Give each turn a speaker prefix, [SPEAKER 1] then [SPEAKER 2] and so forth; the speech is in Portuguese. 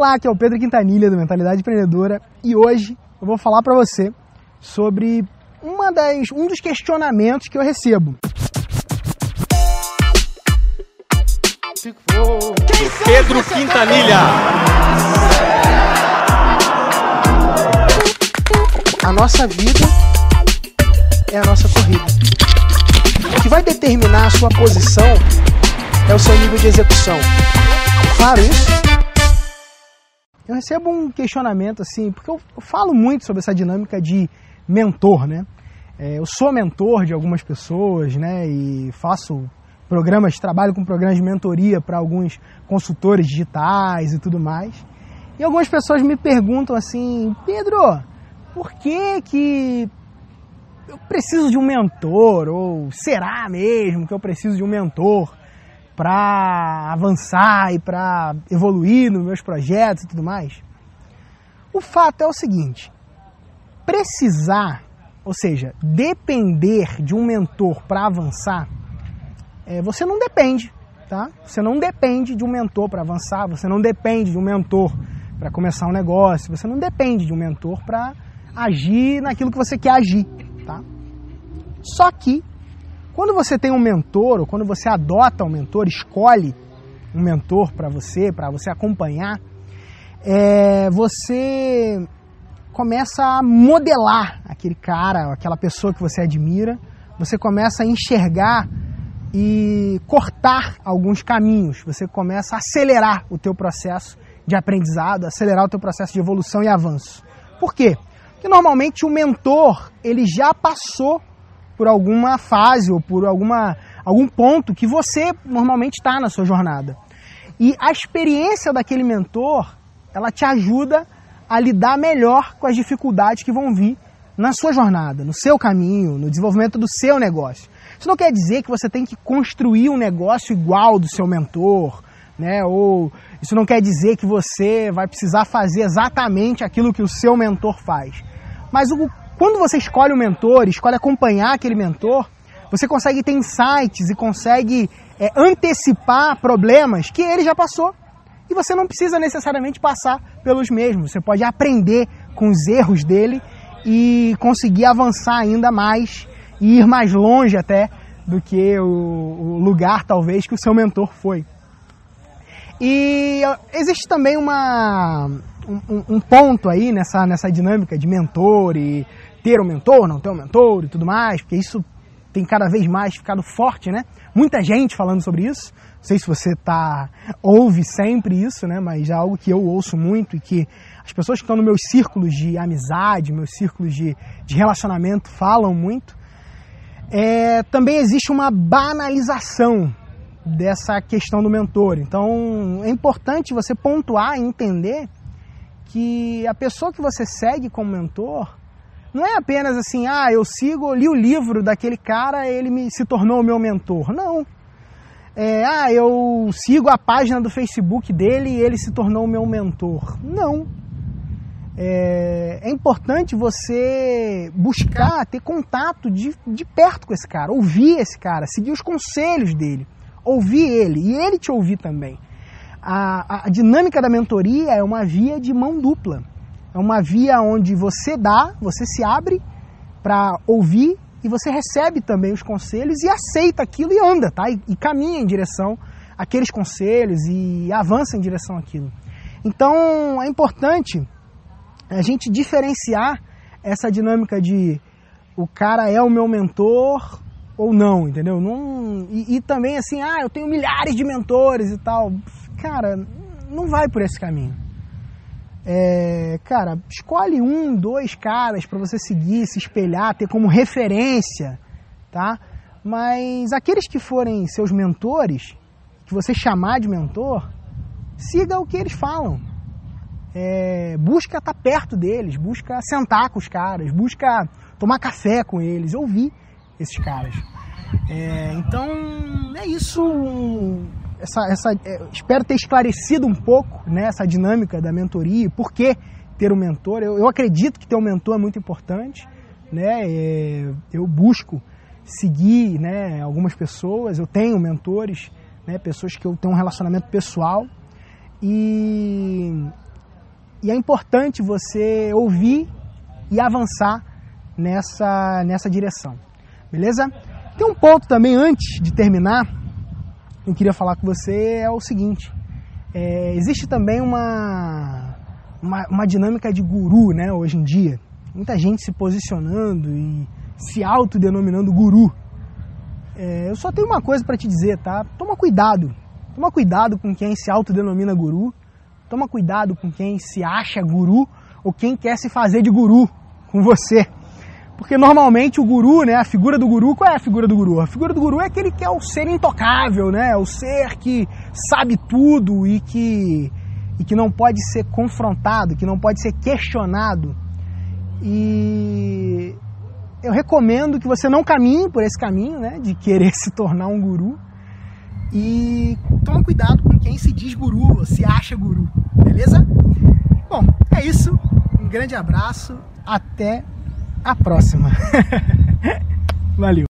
[SPEAKER 1] Olá, aqui é o Pedro Quintanilha do Mentalidade Empreendedora e hoje eu vou falar para você sobre uma das, um dos questionamentos que eu recebo.
[SPEAKER 2] Pedro Quintanilha.
[SPEAKER 1] A nossa vida é a nossa corrida. O que vai determinar a sua posição é o seu nível de execução. Claro isso? Eu recebo um questionamento assim, porque eu, falo muito sobre essa dinâmica de mentor, né? É, eu sou mentor de algumas pessoas, né? E faço programas, trabalho com programas de mentoria para alguns consultores digitais e tudo mais. E algumas pessoas me perguntam assim, Pedro, por que que eu preciso de um mentor? Ou será mesmo que eu preciso de um mentor? Para avançar e para evoluir nos meus projetos e tudo mais? O fato é o seguinte: precisar, ou seja, depender de um mentor para avançar, é, você não depende, tá? Você não depende de um mentor para avançar, você não depende de um mentor para começar um negócio, você não depende de um mentor para agir naquilo que você quer agir, tá? Só que quando você tem um mentor, ou quando você adota um mentor, escolhe um mentor para você, para você acompanhar, é, você começa a modelar aquele cara, aquela pessoa que você admira, você começa a enxergar e cortar alguns caminhos, você começa a acelerar o teu processo de aprendizado, acelerar o teu processo de evolução e avanço. Por quê? Porque normalmente o mentor, ele já passou por alguma fase ou por alguma, algum ponto que você normalmente está na sua jornada. E a experiência daquele mentor, ela te ajuda a lidar melhor com as dificuldades que vão vir na sua jornada, no seu caminho, no desenvolvimento do seu negócio. Isso não quer dizer que você tem que construir um negócio igual do seu mentor, né? Ou isso não quer dizer que você vai precisar fazer exatamente aquilo que o seu mentor faz. Mas o quando você escolhe um mentor, escolhe acompanhar aquele mentor, você consegue ter insights e consegue é, antecipar problemas que ele já passou. E você não precisa necessariamente passar pelos mesmos. Você pode aprender com os erros dele e conseguir avançar ainda mais e ir mais longe até do que o, o lugar talvez que o seu mentor foi. E existe também uma, um, um, ponto aí nessa, nessa dinâmica de mentor e ter um mentor, não ter um mentor e tudo mais, porque isso tem cada vez mais ficado forte, né? Muita gente falando sobre isso. Não sei se você tá ouve sempre isso, né? Mas é algo que eu ouço muito e que as pessoas que estão nos meus círculos de amizade, meus círculos de, de relacionamento falam muito. É, também existe uma banalização dessa questão do mentor. Então é importante você pontuar e entender que a pessoa que você segue como mentor não é apenas assim, ah, eu sigo, li o livro daquele cara, ele me, se tornou o meu mentor. Não. É, ah, eu sigo a página do Facebook dele e ele se tornou o meu mentor. Não. É, é importante você buscar, ter contato de, de perto com esse cara, ouvir esse cara, seguir os conselhos dele, ouvir ele e ele te ouvir também. A, a, a dinâmica da mentoria é uma via de mão dupla. É uma via onde você dá, você se abre para ouvir e você recebe também os conselhos e aceita aquilo e anda, tá? E, e, caminha em direção àqueles conselhos e avança em direção àquilo. Então é importante a gente diferenciar essa dinâmica de o cara é o meu mentor ou não, entendeu? Não, e, e também assim, ah, eu tenho milhares de mentores e tal. Cara, não vai por esse caminho. É, cara, escolhe um, dois caras para você seguir, se espelhar, ter como referência, tá? Mas aqueles que forem seus mentores, que você chamar de mentor, siga o que eles falam. É, busca estar tá perto deles, busca sentar com os caras, busca tomar café com eles, ouvir esses caras. É, então é isso essa, essa, é, espero ter esclarecido um pouco né, essa dinâmica da mentoria e por que ter um mentor. Eu, eu acredito que ter um mentor é muito importante. Né? É, eu busco seguir né, algumas pessoas, eu tenho mentores, né, pessoas que eu tenho um relacionamento pessoal e e é importante você ouvir e avançar nessa, nessa direção. Beleza? Tem um ponto também antes de terminar, eu queria falar com você é o seguinte: é, existe também uma, uma, uma dinâmica de guru, né, hoje em dia. Muita gente se posicionando e se autodenominando guru. É, eu só tenho uma coisa para te dizer, tá? Toma cuidado. Toma cuidado com quem se autodenomina guru. Toma cuidado com quem se acha guru ou quem quer se fazer de guru com você. Porque normalmente o guru, né, a figura do guru, qual é a figura do guru? A figura do guru é aquele que é o ser intocável, né? O ser que sabe tudo e que, e que não pode ser confrontado, que não pode ser questionado. E eu recomendo que você não caminhe por esse caminho, né, de querer se tornar um guru. E toma cuidado com quem se diz guru, se acha guru, beleza? Bom, é isso. Um grande abraço, até a próxima. Valeu.